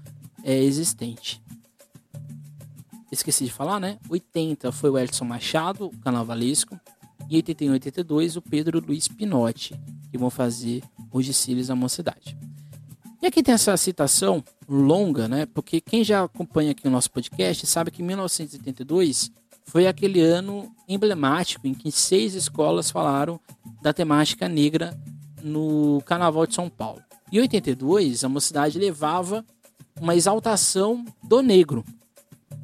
é, existente. Esqueci de falar, né? 80 foi o Edson Machado, o carnavalesco, e 81 e 82 o Pedro Luiz Pinotti, que vão fazer os desfiles da mocidade. E aqui tem essa citação longa, né? Porque quem já acompanha aqui o nosso podcast sabe que 1982 foi aquele ano emblemático em que seis escolas falaram da temática negra no Carnaval de São Paulo. Em 82, a mocidade levava uma exaltação do negro,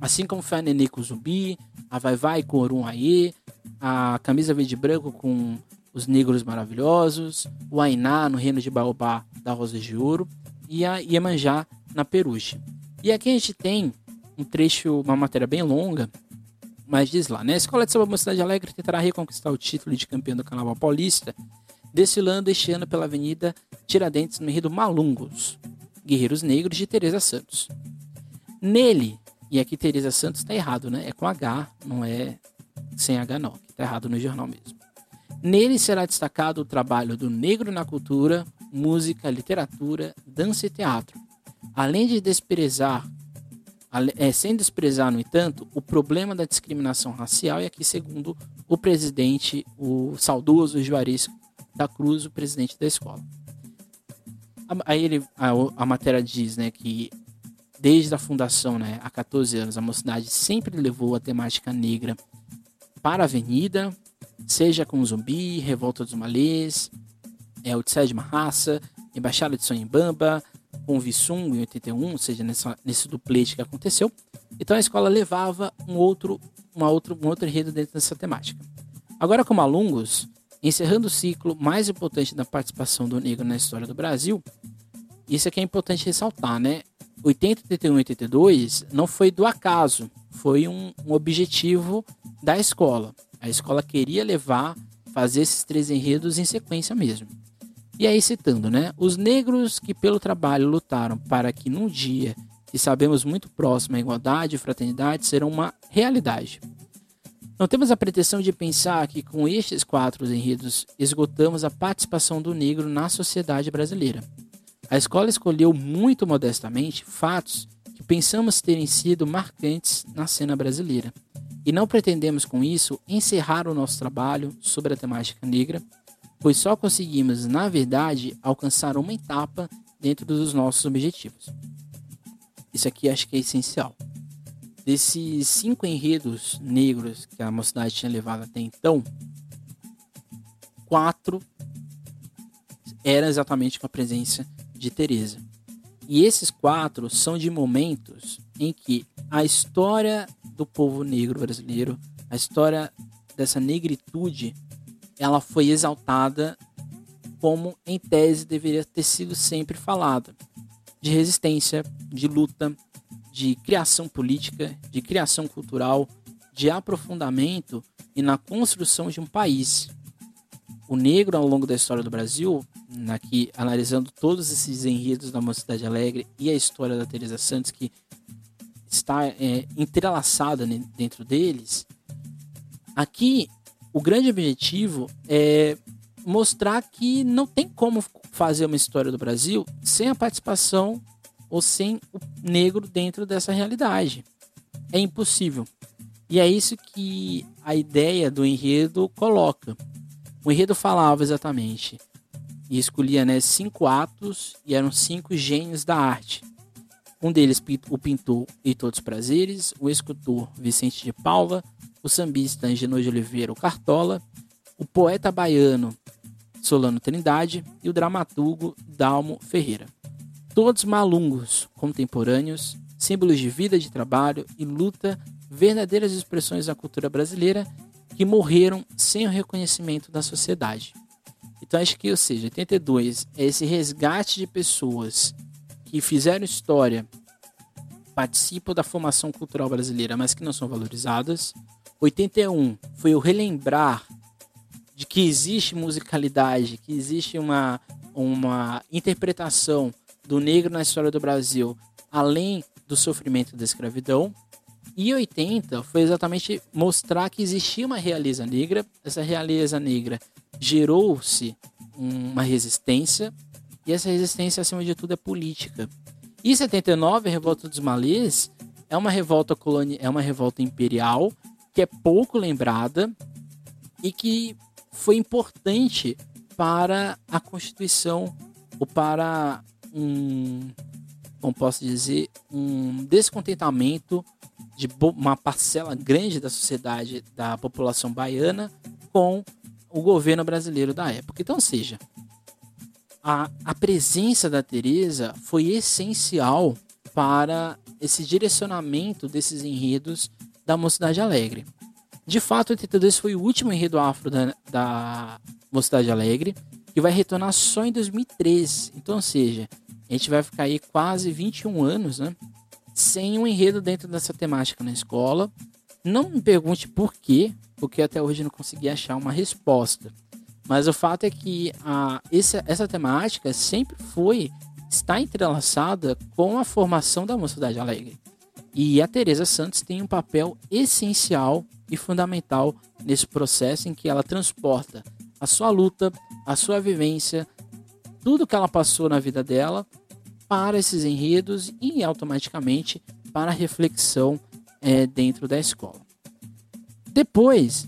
assim como foi a Nenê com o Zumbi, a Vai Vai com Orum Aie, a Camisa Verde e Branco com os Negros Maravilhosos, o Ainá no Reino de Baobá da Rosa de Ouro e a Iemanjá na Peruche. E aqui a gente tem um trecho, uma matéria bem longa, mas diz lá, né? A Escola de Samba Mocidade Alegre tentará reconquistar o título de campeão do Carnaval Paulista, desfilando este ano pela Avenida Tiradentes no enredo Malungos, Guerreiros Negros de Teresa Santos. Nele, e aqui Teresa Santos está errado, né? É com H, não é sem H não, está errado no jornal mesmo. Nele será destacado o trabalho do negro na cultura, música, literatura, dança e teatro, além de desprezar, é, sem desprezar, no entanto, o problema da discriminação racial, e aqui, segundo o presidente, o saudoso Juarez da Cruz, o presidente da escola. Aí ele, a, a matéria diz né, que desde a fundação, né, há 14 anos, a mocidade sempre levou a temática negra para a avenida, seja com Zumbi, Revolta dos Malês, é, de Marraça, Embaixada de Sonhembamba, com Vissung em 81, ou seja, nessa, nesse duplete que aconteceu. Então a escola levava um outro, uma outro, um outro enredo dentro dessa temática. Agora, como alungos, encerrando o ciclo mais importante da participação do negro na história do Brasil, isso aqui é importante ressaltar, né? 80, 81 82 não foi do acaso, foi um, um objetivo da escola. A escola queria levar, fazer esses três enredos em sequência mesmo. E aí citando, né? Os negros que pelo trabalho lutaram para que num dia que sabemos muito próximo a igualdade e fraternidade serão uma realidade. Não temos a pretensão de pensar que com estes quatro enredos esgotamos a participação do negro na sociedade brasileira. A escola escolheu muito modestamente fatos que pensamos terem sido marcantes na cena brasileira. E não pretendemos com isso encerrar o nosso trabalho sobre a temática negra pois só conseguimos, na verdade, alcançar uma etapa dentro dos nossos objetivos. Isso aqui acho que é essencial. Desses cinco enredos negros que a mocidade tinha levado até então, quatro eram exatamente com a presença de Teresa. E esses quatro são de momentos em que a história do povo negro brasileiro, a história dessa negritude ela foi exaltada como em tese deveria ter sido sempre falada, de resistência, de luta, de criação política, de criação cultural, de aprofundamento e na construção de um país. O negro ao longo da história do Brasil, aqui analisando todos esses enredos da Mocidade Alegre e a história da Teresa Santos que está é, entrelaçada dentro deles, aqui o grande objetivo é mostrar que não tem como fazer uma história do Brasil sem a participação ou sem o negro dentro dessa realidade. É impossível. E é isso que a ideia do enredo coloca. O enredo falava exatamente e escolhia né, cinco atos e eram cinco gênios da arte. Um deles, o pintor Heitor dos Prazeres, o escultor Vicente de Paula, o sambista Angenor de Oliveira, o Cartola, o poeta baiano Solano Trindade e o dramaturgo Dalmo Ferreira. Todos malungos, contemporâneos, símbolos de vida, de trabalho e luta, verdadeiras expressões da cultura brasileira que morreram sem o reconhecimento da sociedade. Então acho que, ou seja, 82 é esse resgate de pessoas que fizeram história participam da formação cultural brasileira, mas que não são valorizadas. 81 foi o relembrar de que existe musicalidade, que existe uma, uma interpretação do negro na história do Brasil, além do sofrimento da escravidão. E 80 foi exatamente mostrar que existia uma realeza negra. Essa realeza negra gerou-se uma resistência, e essa resistência, acima de tudo, é política. E 79, a Revolta dos Malês, é uma revolta colonial, é uma revolta imperial que é pouco lembrada e que foi importante para a Constituição ou para um, como posso dizer, um descontentamento de uma parcela grande da sociedade, da população baiana, com o governo brasileiro da época. Então, seja, a, a presença da Teresa foi essencial para esse direcionamento desses enredos da Mocidade Alegre. De fato, 82 foi o último enredo afro da, da Mocidade Alegre, que vai retornar só em 2013. Então, seja, a gente vai ficar aí quase 21 anos, né? Sem um enredo dentro dessa temática na escola. Não me pergunte por quê, porque até hoje não consegui achar uma resposta. Mas o fato é que a, essa, essa temática sempre foi, está entrelaçada com a formação da Mocidade Alegre. E a Teresa Santos tem um papel essencial e fundamental nesse processo em que ela transporta a sua luta, a sua vivência, tudo que ela passou na vida dela para esses enredos e automaticamente para a reflexão é, dentro da escola. Depois,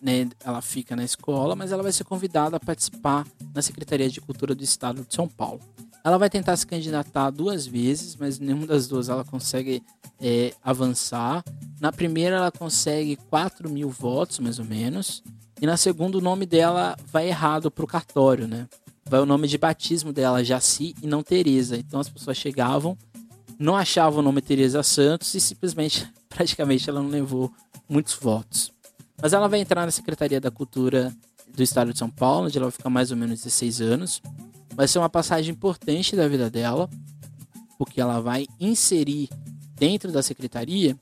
né, ela fica na escola, mas ela vai ser convidada a participar na Secretaria de Cultura do Estado de São Paulo. Ela vai tentar se candidatar duas vezes, mas nenhuma das duas ela consegue é, avançar. Na primeira, ela consegue 4 mil votos, mais ou menos. E na segunda, o nome dela vai errado para o cartório, né? Vai o nome de batismo dela, Jaci, e não Teresa. Então as pessoas chegavam, não achavam o nome Teresa Santos e simplesmente, praticamente, ela não levou muitos votos. Mas ela vai entrar na Secretaria da Cultura do Estado de São Paulo, onde ela vai ficar mais ou menos 16 anos. Vai ser uma passagem importante da vida dela, porque ela vai inserir dentro da secretaria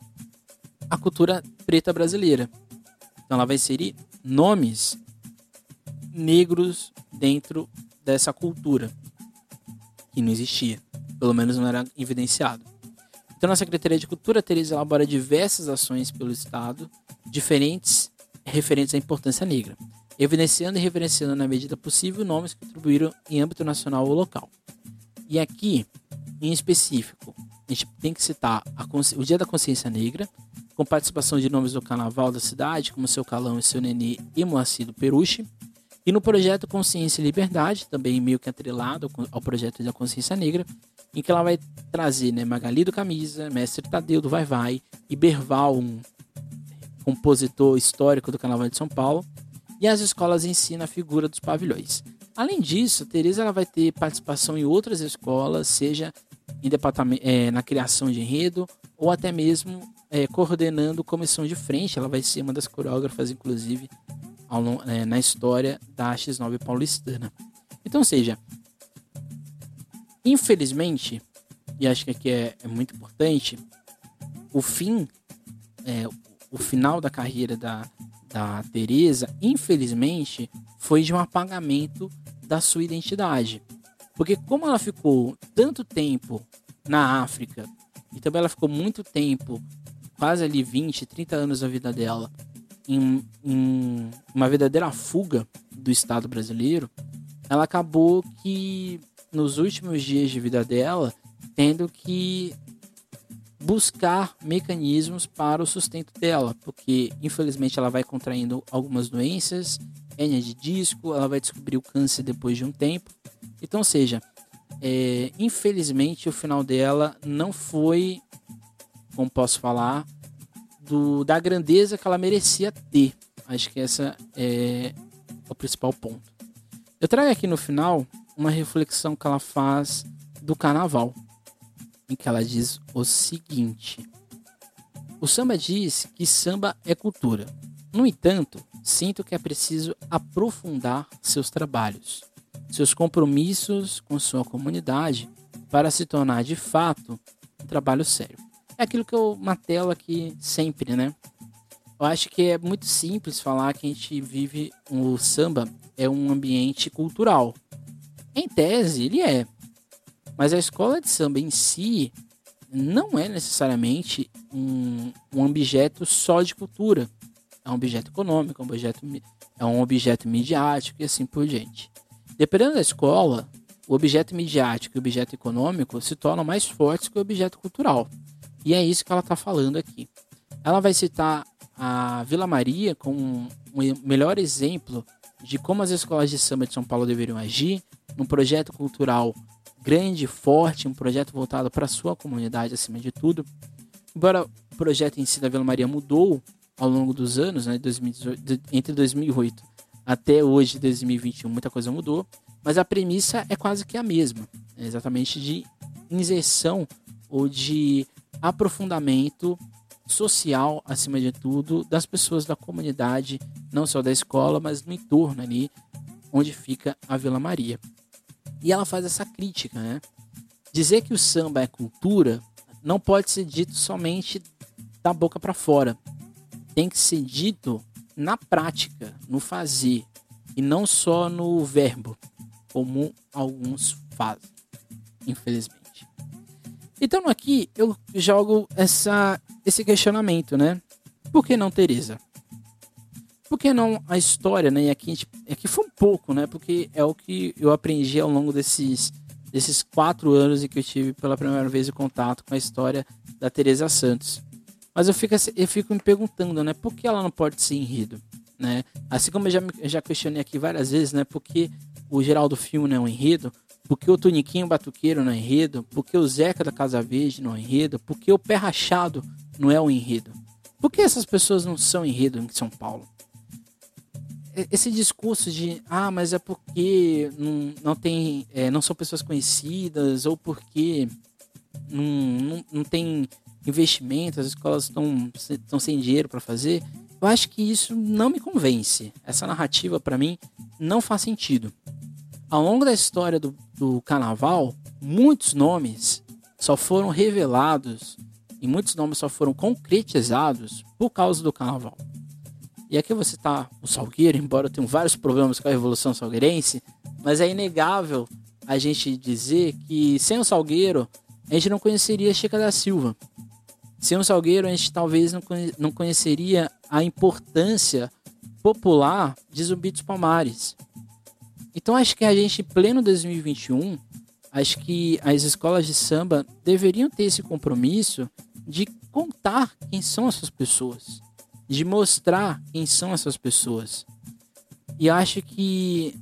a cultura preta brasileira. Então ela vai inserir nomes negros dentro dessa cultura que não existia, pelo menos não era evidenciado. Então, na Secretaria de Cultura, Teresa elabora diversas ações pelo Estado, diferentes referentes à importância negra, evidenciando e reverenciando na medida possível nomes que contribuíram em âmbito nacional ou local. E aqui, em específico, a gente tem que citar o Dia da Consciência Negra, com participação de nomes do carnaval da cidade, como Seu Calão e Seu Nenê e Moacir do Peruche, e no projeto Consciência e Liberdade, também meio que atrelado ao projeto da Consciência Negra, em que ela vai trazer né, Magali do Camisa, Mestre Tadeu do Vai Vai e Berval, um compositor histórico do Carnaval de São Paulo, e as escolas ensinam a figura dos pavilhões. Além disso, Teresa ela vai ter participação em outras escolas, seja em departamento, é, na criação de enredo ou até mesmo é, coordenando comissão de frente. Ela vai ser uma das coreógrafas, inclusive, ao, é, na história da X9 paulistana. Então, seja, infelizmente, e acho que aqui é, é muito importante, o fim, é, o final da carreira da, da Teresa, infelizmente, foi de um apagamento da sua identidade. Porque como ela ficou tanto tempo na África, e também ela ficou muito tempo, quase ali 20, 30 anos da vida dela, em, em uma verdadeira fuga do Estado brasileiro, ela acabou que nos últimos dias de vida dela, tendo que buscar mecanismos para o sustento dela, porque infelizmente ela vai contraindo algumas doenças, hernia de disco, ela vai descobrir o câncer depois de um tempo. Então, seja, é, infelizmente o final dela não foi, como posso falar, do, da grandeza que ela merecia ter. Acho que essa é o principal ponto. Eu trago aqui no final uma reflexão que ela faz do carnaval, em que ela diz o seguinte: O samba diz que samba é cultura. No entanto, sinto que é preciso aprofundar seus trabalhos, seus compromissos com sua comunidade, para se tornar de fato trabalho sério. É aquilo que eu matelo aqui sempre, né? Eu acho que é muito simples falar que a gente vive o samba é um ambiente cultural. Em tese, ele é. Mas a escola de samba em si não é necessariamente um, um objeto só de cultura. É um objeto econômico, é um objeto, é um objeto midiático e assim por diante. Dependendo da escola, o objeto midiático e o objeto econômico se tornam mais fortes que o objeto cultural. E é isso que ela está falando aqui. Ela vai citar a Vila Maria como um melhor exemplo de como as escolas de samba de São Paulo deveriam agir num projeto cultural grande, forte, um projeto voltado para a sua comunidade acima de tudo. Embora o projeto em si da Vila Maria mudou ao longo dos anos, né, 2018, entre 2008 até hoje, 2021, muita coisa mudou, mas a premissa é quase que a mesma, é exatamente de inserção ou de aprofundamento social, acima de tudo, das pessoas da comunidade, não só da escola, mas no entorno ali onde fica a Vila Maria. E ela faz essa crítica, né? Dizer que o samba é cultura não pode ser dito somente da boca para fora. Tem que ser dito na prática, no fazer, e não só no verbo, como alguns fazem, infelizmente. Então aqui eu jogo essa, esse questionamento, né? Por que não Teresa? Por que não a história, né? E aqui, gente, aqui foi um pouco, né? Porque é o que eu aprendi ao longo desses, desses quatro anos em que eu tive pela primeira vez o contato com a história da Teresa Santos. Mas eu fico, eu fico me perguntando, né? Por que ela não pode ser enredo? Né? Assim como eu já, já questionei aqui várias vezes, né? Por que o Geraldo Filme não é um enredo? Por que o Toniquinho Batuqueiro não é enredo? Por que o Zeca da Casa Verde não é enredo? Por que o Pé Rachado não é um enredo? Por que essas pessoas não são enredo em São Paulo? esse discurso de ah, mas é porque não, não tem, é, não são pessoas conhecidas ou porque não, não, não tem investimento, as escolas estão, estão sem dinheiro para fazer. Eu acho que isso não me convence. Essa narrativa para mim não faz sentido. Ao longo da história do, do carnaval, muitos nomes só foram revelados e muitos nomes só foram concretizados por causa do carnaval. E aqui você tá o Salgueiro, embora eu tenha vários problemas com a Revolução Salgueirense, mas é inegável a gente dizer que sem o Salgueiro a gente não conheceria Chica da Silva. Sem o Salgueiro a gente talvez não conheceria a importância popular de Zumbi dos Palmares. Então acho que a gente, em pleno 2021, acho que as escolas de samba deveriam ter esse compromisso de contar quem são essas pessoas de mostrar quem são essas pessoas. E acho que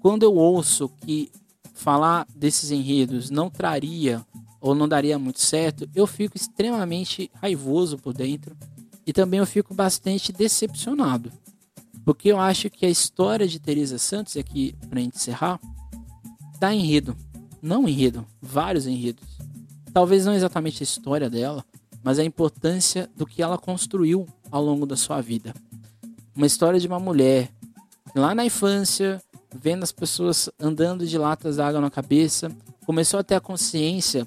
quando eu ouço que falar desses enredos não traria ou não daria muito certo, eu fico extremamente raivoso por dentro e também eu fico bastante decepcionado. Porque eu acho que a história de Teresa Santos, aqui para encerrar, dá enredo. Não enredo, vários enredos. Talvez não exatamente a história dela, mas a importância do que ela construiu ao longo da sua vida. Uma história de uma mulher lá na infância, vendo as pessoas andando de latas d'água na cabeça, começou a ter a consciência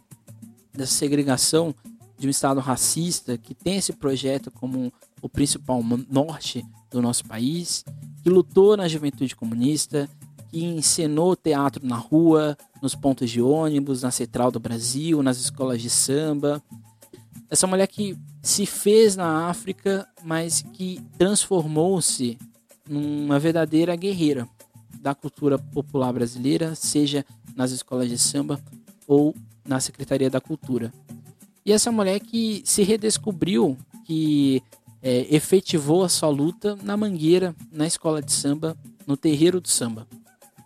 dessa segregação de um estado racista que tem esse projeto como o principal norte do nosso país, que lutou na juventude comunista, que encenou teatro na rua, nos pontos de ônibus, na Central do Brasil, nas escolas de samba, essa mulher que se fez na África, mas que transformou-se numa verdadeira guerreira da cultura popular brasileira, seja nas escolas de samba ou na Secretaria da Cultura. E essa mulher que se redescobriu, que é, efetivou a sua luta na Mangueira, na escola de samba, no terreiro do samba.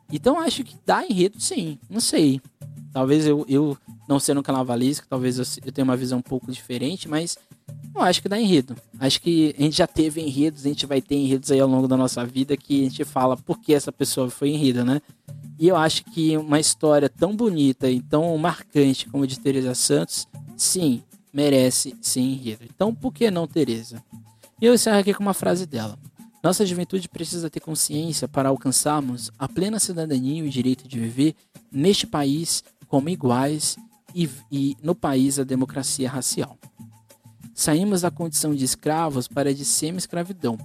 Então acho que dá enredo sim, não sei. Talvez eu, eu não sendo carnavalesco, talvez eu, eu tenha uma visão um pouco diferente, mas eu acho que dá enredo. Acho que a gente já teve enredos, a gente vai ter enredos aí ao longo da nossa vida que a gente fala por que essa pessoa foi enredo, né? E eu acho que uma história tão bonita e tão marcante como a de Teresa Santos, sim, merece ser enredo. Então, por que não Teresa? E eu encerro aqui com uma frase dela. Nossa juventude precisa ter consciência para alcançarmos a plena cidadania e o direito de viver neste país como iguais e, e no país a democracia racial. Saímos da condição de escravos para a de semi-escravidão.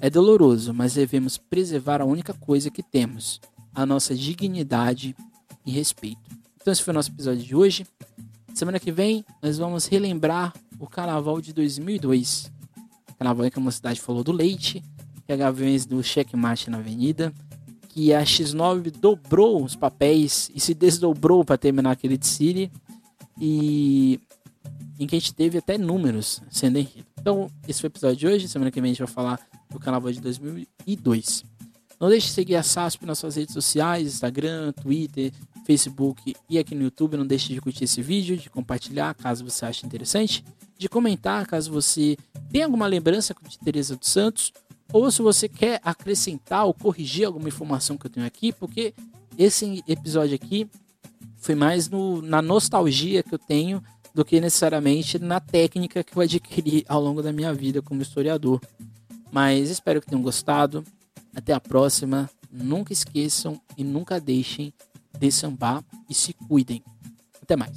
É doloroso, mas devemos preservar a única coisa que temos, a nossa dignidade e respeito. Então esse foi o nosso episódio de hoje. Semana que vem nós vamos relembrar o Carnaval de 2002. Carnaval em que a mocidade falou do leite, que a Gaviões do Checkmate na Avenida, que a X9 dobrou os papéis e se desdobrou para terminar aquele City e em que a gente teve até números sendo enrido. Então, esse foi o episódio de hoje. Semana que vem a gente vai falar do Carnaval de 2002. Não deixe de seguir a SASP nas suas redes sociais, Instagram, Twitter, Facebook e aqui no YouTube. Não deixe de curtir esse vídeo, de compartilhar caso você ache interessante, de comentar caso você tenha alguma lembrança de Teresa dos Santos ou se você quer acrescentar ou corrigir alguma informação que eu tenho aqui, porque esse episódio aqui foi mais no, na nostalgia que eu tenho do que necessariamente na técnica que eu adquiri ao longo da minha vida como historiador. Mas espero que tenham gostado. Até a próxima. Nunca esqueçam e nunca deixem de sambar e se cuidem. Até mais.